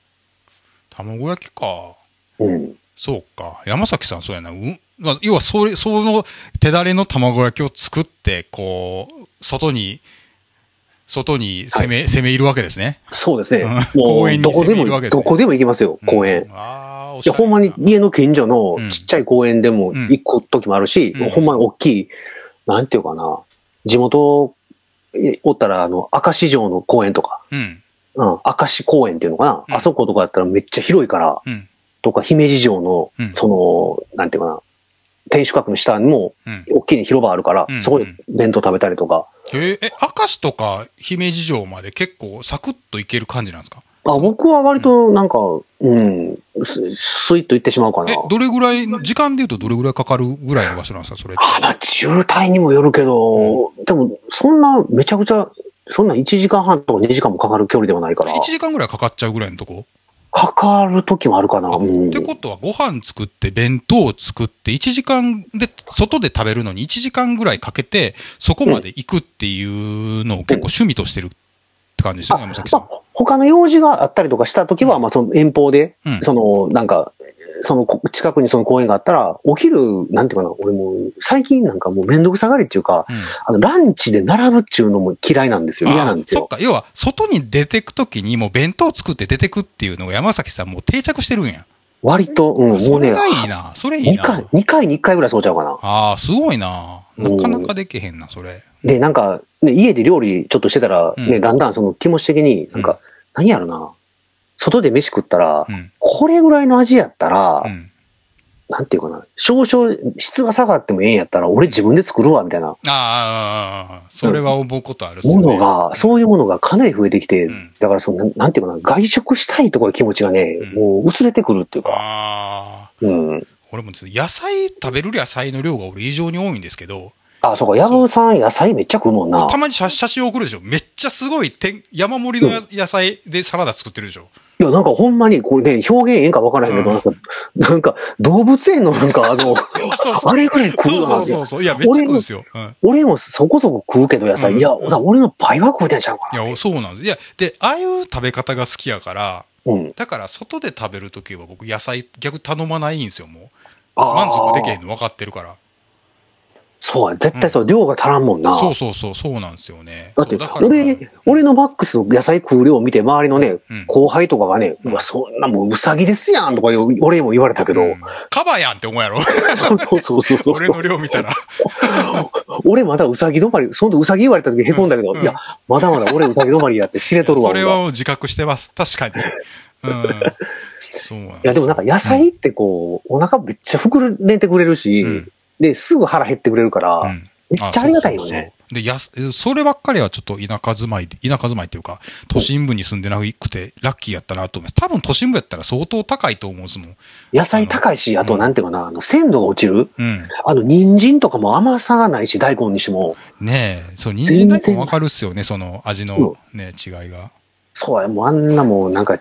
卵焼きか。うん。そうか。山崎さん、そうやな。うん。まあ、要は、それ、その手だれの卵焼きを作って、こう、外に、外に攻め、攻め入るわけですね。そうですね。公園にどこでも、攻め入るわけですね。どこでも行きますよ、公園。うんああ、おいや、ほんまに家の近所のうん。ちっちゃい公園でもうん。行く時もあるし、うん。ほんまに大きい、なんていうかな、地元、えおったら、あの、明石城の公園とか、うん。うん、明石公園っていうのかな、うん。あそことかやったらめっちゃ広いから、うん。とか、姫路城のうん、その、なんていうかな、天守閣の下にも、うん。大きい広場あるから、うん。そこで弁当食べたりとか、へえ、え、明石とか姫路城まで結構サクッといける感じなんですか？あ僕は割となんか、うん、ススイッと行ってしまうかな。え。、どれぐらい、時間で言うとどれぐらいかかるぐらいの場所なんですか？それって。あ、まあ、渋滞にもよるけど、でも、そんな、めちゃくちゃ、そんな1時間半とか2時間もかかる距離ではないから。1、時間ぐらいかかっちゃうぐらいのとこ？かかる時もあるかな。うんってことはご飯作って弁当を作って1時間で外で食べるのに1時間ぐらいかけてそこまで行くっていうのを結構趣味としてるって感じですよね、山崎さん。まあ、他の用事があったりとかした時は、まあ、その遠方で、うんその、なんか、そのこ近くにその公園があったら、お昼、なんていうかな、俺もう、最近なんかもうめんどくさがりっていうか、うんあの、ランチで並ぶっていうのも嫌いなんですよ。嫌なんですよ。あそっか。要は、外に出てくときにもう弁当作って出てくっていうのが山崎さんもう定着してるんや。割と、うん、もうね、それがいいな。それいい2な。回、二回に1回ぐらいそうちゃうかな。ああ、すごいな。なかなかできへんな、それ。で、なんか、ね、家で料理ちょっとしてたら、ね、うんだんだんその気持ち的に、なんか、うん何やろな。外で飯食ったら、うん。これぐらいの味やったら、うん。なんていうかな、少々質が下がってもええんやったら、俺自分で作るわ、みたいなああ、それは思うことあるねものが、そういうものがかなり増えてきて、うんだからその、なんていうかな、外食したいところ気持ちがね、うんもう薄れてくるっていうか、ああ。うん。俺も野菜、食べる野菜の量が俺異常に多いんですけど、あ、そうか、ヤブさん野菜めっちゃ食うもんな。たまに写写真送るでしょめっちゃすごい天山盛りのや野菜でサラダ作ってるでしょいや、なんかほんまに、これね、表現ええんかわからへんけど、うんなんか、動物園のなんかあの、そうそうあれぐらい食そううわそうそうそう。いや、めっちゃ食うんですよ。うん。俺もそこそこ食うけど野菜、うんいや、だ俺の倍は食うてんちゃうかな。いや、そうなんです。いや、で、ああいう食べ方が好きやから、うん。だから外で食べるときは僕野菜逆に頼まないんですよ、もう。満足できへんの分かってるから。そうや、絶対そう、量が足らんもんな。そうそうそう、そうなんですよね。だって俺、俺のマックスの野菜食う量を見て、周りのね、うん後輩とかがね、うわ、そんなもううさぎですやんとかよ俺も言われたけど、うんカバやんって思うやろそうそうそうそうそう。俺の量見たら。俺まだうさぎ止まり、そのうさぎ言われた時へこんだけど、うんいや、まだまだ俺うさぎ止まりやって知れとるわ。それ俺は自覚してます。確かに。うん。そうなんいや、でもなんか野菜ってこう、お腹めっちゃ膨れてくれるし、うんで、すぐ腹減ってくれるから、うんめっちゃありがたいよそうそうね。そうで、やす、そればっかりはちょっと田舎住まいで、田舎住まいっていうか、都心部に住んでなくて、ラッキーやったなと思います。多分都心部やったら相当高いと思うんですもん。野菜高いし、あとなんていうかな、あの、鮮度が落ちる？うん。あの、人参とかも甘さがないし、大根にしても。ねえ、そう、人参大根わかるっすよね、その味のね、違いが。そうや、もうあんなもうなんか、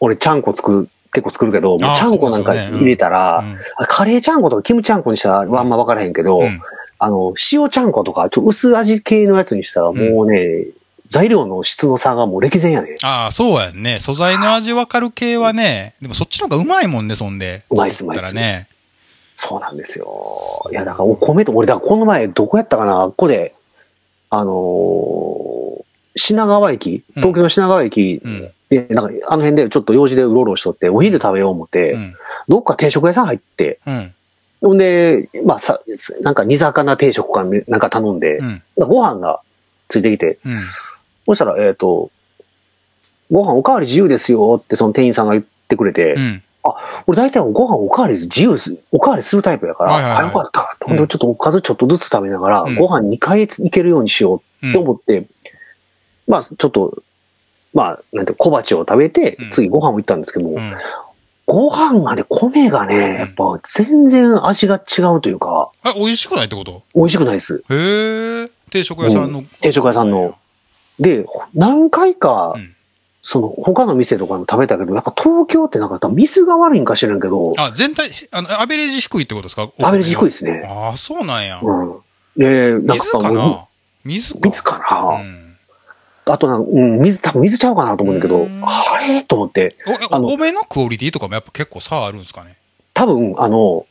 俺ちゃんこ作る、結構作るけど、もうちゃんこなんか入れたら、うんカレーちゃんことかキムちゃんこにしたらあんま分からへんけど、うんあの、塩ちゃんことか、ちょっと薄味系のやつにしたらもうね、材料の質の差がもう歴然やね。ああ、そうやんね。素材の味わかる系はね、でもそっちの方がうまいもんね、そんで。うまいっす作ったらね。そうなんですよ。いや、だからお米と、俺、だからこの前どこやったかな、ここで、あのー品川駅、東京の品川駅うん。で、なんかあの辺でちょっと用事でうろうろしとって、お昼食べよう思って、うん。どっか定食屋さん入って、うん。ほんで、まあさ、なんか煮魚定食かなんか頼んで、うん。ご飯がついてきて、うん。そしたら、えっ、と、ご飯おかわり自由ですよってその店員さんが言ってくれて、うん。俺大体ご飯おかわり自由す、おかわりするタイプやから、はいはいはいあ、よかった。うんほんでちょっとおかずちょっとずつ食べながら、うんご飯2回いけるようにしようって思って、まあちょっと、まあ、なんて小鉢を食べてうん、次ご飯を行ったんですけども、うん。ご飯がね、米がね、やっぱ全然味が違うというか、あ、美味しくないってこと？美味しくないです。へえ。定食屋さんの？定食屋さんの。で、何回かう、ん。その、他の店とかも食べたけど、やっぱ東京ってなんか水が悪いんか知らんけど、あ、全体、あの、アベレージ低いってことですか？アベレージ低いですね。ああ、そうなんや。うん。で、なん水かもうな？水か。水かな、うん。あとなうん、水、多分水ちゃうかなと思うんだけど、うんあれ？と思って、お米のクオリティとかもやっぱ結構差あるんですかね？多分、あの、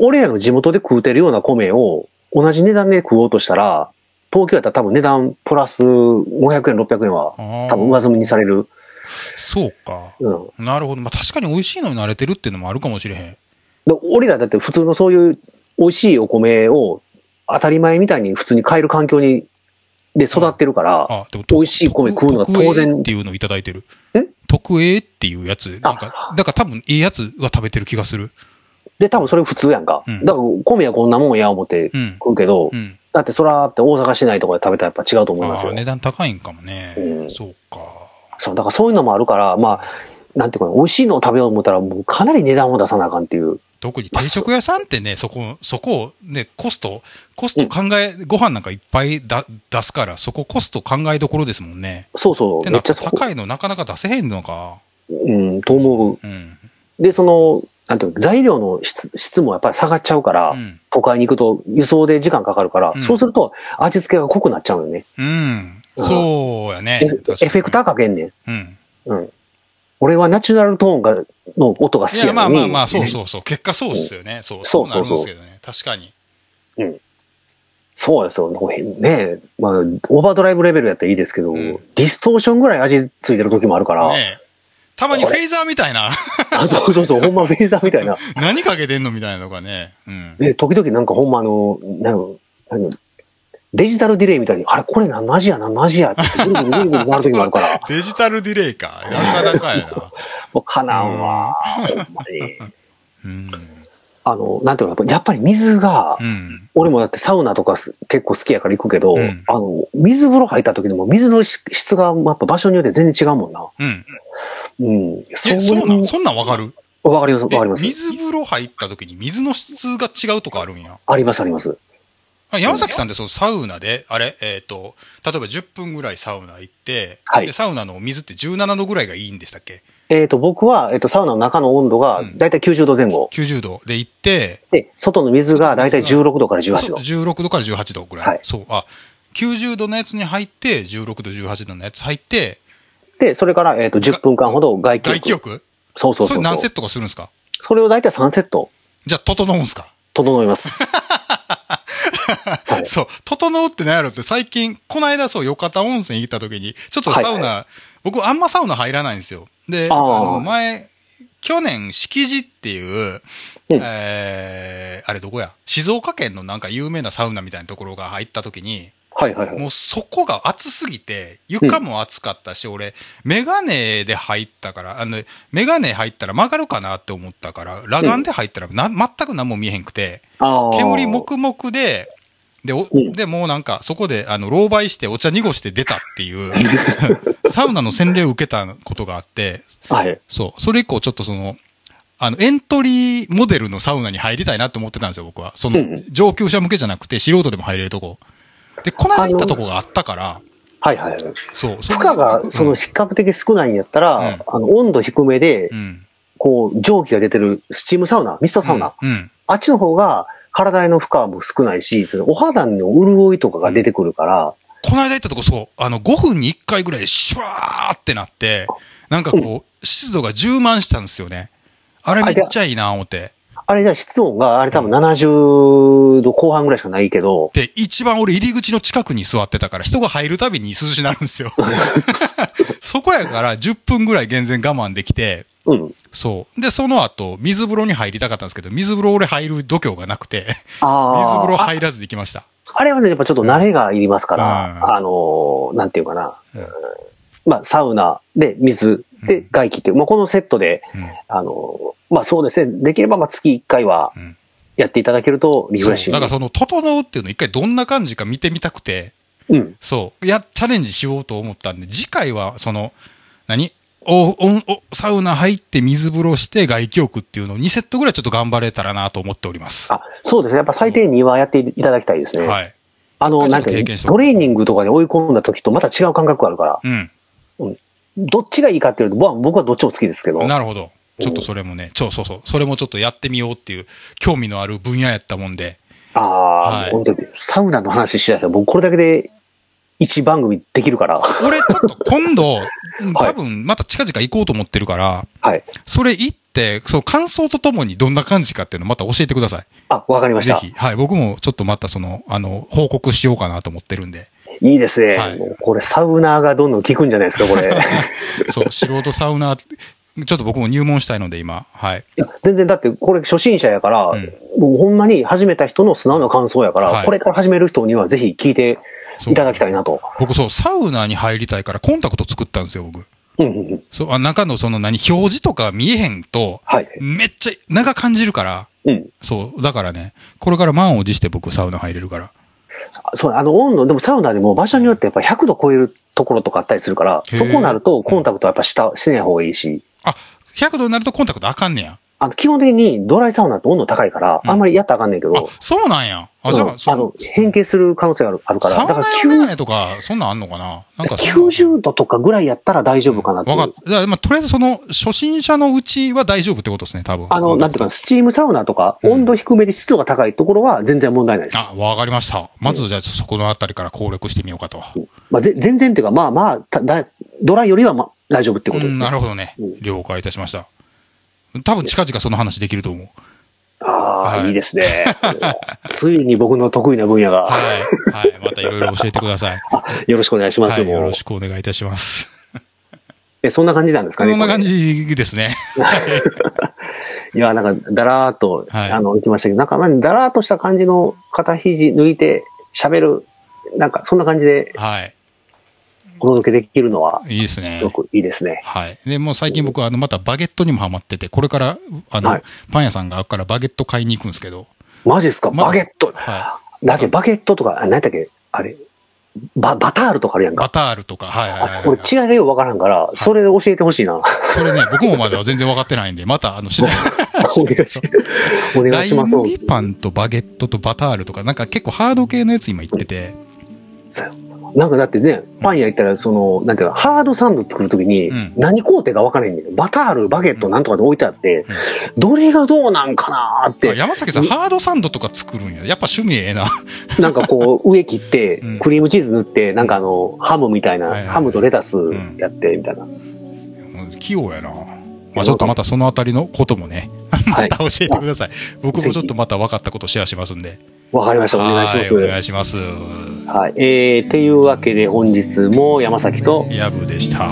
俺らの地元で食うてるような米を同じ値段で食おうとしたら、東京やったら多分値段プラス500円、600円は多分上積みにされる。そうか。うん。なるほど。まあ確かに美味しいのに慣れてるっていうのもあるかもしれへん。で俺らだって普通のそういう美味しいお米を当たり前みたいに普通に買える環境に、で育ってるから、美味しい米食うのが当然っていうのをいただいてる。ん特 A っていうやつ？なんか、だから多分いいやつは食べてる気がする。で、多分それ普通やんか。うんだから米はこんなもんや思ってうん。食うけど、うん。だってそらって大阪市内とかで食べたらやっぱ違うと思いますよ。値段高いんかもね。うんそうか。そう、だからそういうのもあるから、まあ、なんていうかな、美味しいのを食べようと思ったら、もうかなり値段を出さなあかんっていう。特に定食屋さんってね、そこ、そこをね、コスト、コスト考え、ご飯なんかいっぱいだ出すから、そこコスト考えどころですもんね。そうそう、っためっちゃそこ、ら高いのなかなか出せへんのか。うん、と思う。うん。で、その、なんていうの、材料の質質もやっぱり下がっちゃうから、うん。都会に行くと輸送で時間かかるから、うんそうすると味付けが濃くなっちゃうよね。うん。そうやねエ。フエフェクターかけんねん。うん。うん。俺はナチュラルトーンが、の音が好いや、きやのに。まあまあまあ、そうそうそう。結果そうっすよね。そう、そそうそうそうるんですけどね。確かに。そうですよ。ねまあ、オーバードライブレベルやったらいいですけど、んディストーションぐらい味ついてる時もあるから、ねえたまにフェイザーみたいな、あそうそうそう、ほんまフェイザーみたいな。何かけてんのみたいなのがね。うん。で、時々なんかほんまあの、なんかなんかデジタルディレイみたいに、あれこれ何の味や何の味やってぐるぐるぐるぐる回る時もあるから、デジタルディレイか。なかなかやな。もうかなんわ、ほんまに。うん。あの、なんていうの、やっぱり水が、うん。俺もだってサウナとかす結構好きやから行くけど、うんあの、水風呂入った時でも水のし質がやっぱ場所によって全然違うもんな。うん。うん。え、そうなん、そんなんわかる？わかります、わかりえます。水風呂入った時に水の質が違うとかあるんや。あります、あります。あ山崎さんってそのサウナで、あれ、えっ、と、例えば10分ぐらいサウナ行って、はいで、サウナの水って17度ぐらいがいいんでしたっけ？えっ、と、僕は、えっ、と、サウナの中の温度がうんだいたい90度前後。?90 度で行って、で、外の水がだいたい16度から18そう度。16度から18度ぐらい。はいそう。あ、90度のやつに入って、16度、18度のやつ入って、で、それから、えっ、と、10分間ほど外気浴。外気浴？そうそうそうそうれ何セッ。トかするんですか？それをだいたい3セット、じゃあ、整うんすか？整います。はいそう。整うって何やろって最近、この間そう、よかた温泉行った時に、ちょっとサウナ、はい僕あんまサウナ入らないんですよ。で、あの、前、去年、敷地っていう、うん。えー、あれどこや？静岡県のなんか有名なサウナみたいなところが入った時に、はいはいはい。もうそこが暑すぎて、床も暑かったし、俺、メガネで入ったから、あの、メガネ入ったら曲がるかなって思ったから、裸眼で入ったらな、全く何も見えへんくて、あー煙黙々で、で、おうんで、もうなんか、そこで、あの、狼狽してお茶濁して出たっていう、サウナの洗礼を受けたことがあって、はい。そう、それ以降ちょっとその、あの、エントリーモデルのサウナに入りたいなって思ってたんですよ、僕は。そのうん、上級者向けじゃなくて、素人でも入れるとこ。で、この間行ったとこがあったから、はいはいはい。そう。負荷が、その、比較的少ないんやったら、うんあの、温度低めでう、ん。こう、蒸気が出てるスチームサウナ、ミストサウナ。うん。うん。あっちの方が、体への負荷も少ないし、そのお肌の潤いとかが出てくるから、この間行ったとこ、そう、あの、5分に1回ぐらいシュワーってなって、なんかこう、湿度が充満したんですよね。あれめっちゃいいな、思って。あれじゃあ室温が、あれ多分70度後半ぐらいしかないけど、で、一番俺入り口の近くに座ってたから、人が入るたびに涼しなるんですよ。そこやから10分ぐらい全然我慢できて、うん。そう。で、その後、水風呂に入りたかったんですけど、水風呂俺入る度胸がなくて、ああ。水風呂入らずできました。あれはね、やっぱちょっと慣れがいりますから、うんあのーなんていうかな、うんまあ、サウナで水で外気っていう、まあ、このセットで、うんあのーまあそうですね、できればまあ月1回はうんやっていただけるとリフレッシ。ュに。だからその、整うっていうの一回どんな感じか見てみたくて、うん。そう。や、チャレンジしようと思ったんで、次回は、その、何？お、お、お、サウナ入って水風呂して外気浴っていうのを2セットぐらいちょっと頑張れたらなと思っております。あ、そうですね。やっぱ最低2はやっていただきたいですね。はい。あの、なんか、トレーニングとかで追い込んだ時とまた違う感覚があるから。うん。うんどっちがいいかっていうと、僕はどっちも好きですけど。なるほど。ちょっとそれもね、ちょ、そうそう。それもちょっとやってみようっていう、興味のある分野やったもんで。ああ、はい本当に、サウナの話しないですよ。僕これだけで一番組できるから。俺ちょっと今度、はい多分また近々行こうと思ってるから、はい。それ行って、そう、感想とともにどんな感じかっていうのまた教えてください。あ、わかりました。ぜひ。はい。僕もちょっとまたその、あの、報告しようかなと思ってるんで。いいですね、はいこれサウナーがどんどん効くんじゃないですか、これ。い そう、素人サウナー、ちょっと僕も入門したいので今、はい。や全然だってこれ初心者やから、うんもうほんまに始めた人の素直な感想やから、はいこれから始める人にはぜひ聞いていただきたいなと。僕そう、サウナに入りたいからコンタクト作ったんですよ、僕。うんうんうん。そう、あ中のその何、表示とか見えへんと、はい。めっちゃ長感じるから、うん。そう、だからね、これから満を持して僕サウナ入れるから。そう、あの温度、でもサウナでも場所によってやっぱ100度超えるところとかあったりするから、そこになるとコンタクトはやっぱした、しない方がいいし、あ、100度になるとコンタクトあかんねや。あの、基本的にドライサウナって温度高いから、うんあんまりやったらあかんねんけど、あ、そうなんや。あ、じゃあ、うんあの、変形する可能性があるあるから、サウナだから用メガネとか、そんなんあんのかな？なんかそんな90度とかぐらいやったら大丈夫かなっていう。わかった。じゃあ、まあ、とりあえずその、初心者のうちは大丈夫ってことですね、多分。あの、なんていうかな、スチームサウナとか、うん温度低めで湿度が高いところは全然問題ないです。あ、わかりました。まず、じゃあ、そこのあたりから攻略してみようかと。まあ、ぜ全然っていうか、まあまあ、ただドライよりは、ま、大丈夫ってことですうんね。なるほどねうん。了解いたしました。多分、近々その話できると思う。ああ、はいい、いですね。ついに僕の得意な分野が、はい。はい。またいろいろ教えてください。よろしくお願いします。はい。よろしくお願いいたします。えそんな感じなんですかね。そんな感こじですね。れいや、なんか、だらーっと、はいあの、言ってましたけど、なんか、まあだらーっとした感じの肩肘抜いて喋る、なんか、そんな感じではい。お届けできるのは、いいですねす。ごくいいですね。はい。で、もう最近僕は、あの、またバゲットにもハマってて、これから、あの、パン屋さんがあるからバゲット買いに行くんですけど、マジっすかバゲット。はだけバゲットとか、何だっけあれ、バ、バタールとかあるやんい。バ。タールとか、はいはいはいはい。俺違いがよくわからんから、それで教えてほしいな。それね、僕もまだ全然分かってないんで、また、あの、しない。お願いします、お願いします。麦パンとバゲットとバタールとか、なんか結構ハード系のやつ今言ってて、そうなんかだってね、パン屋行ったら、その、なんていうか、ハードサンド作るときにうん、何工程が分からへんねん。バタール、バゲットなんとかで置いてあって、どれがどうなんかなーって、山崎さん、ハードサンドとか作るんや。やっぱ趣味ええな。なんかこう、上切ってうん、クリームチーズ塗って、なんかあの、ハムみたいな、ハムとレタスやって、みたいな。うん器用やな。まあちょっとまたそのあたりのこともね、はい また教えてください。僕もちょっとまた分かったことシェアしますんで。わかりました。お願いします。はいお願いします。はい。えー、っていうわけで本日も山崎と、ヤブでした。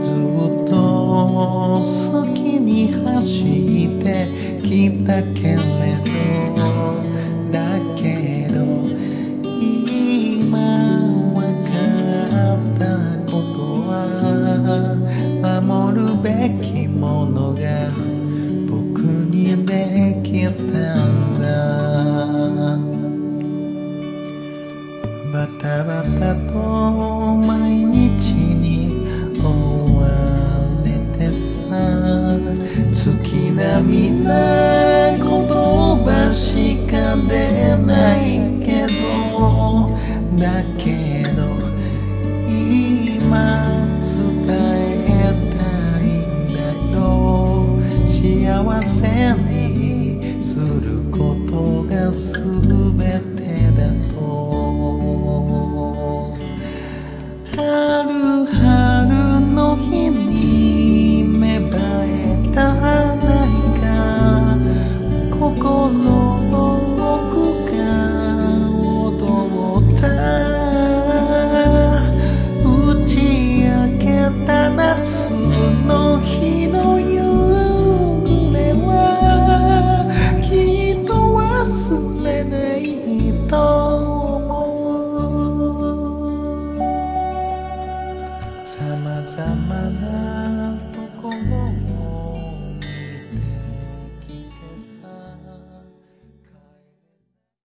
ずっと好きに走ってきたけれど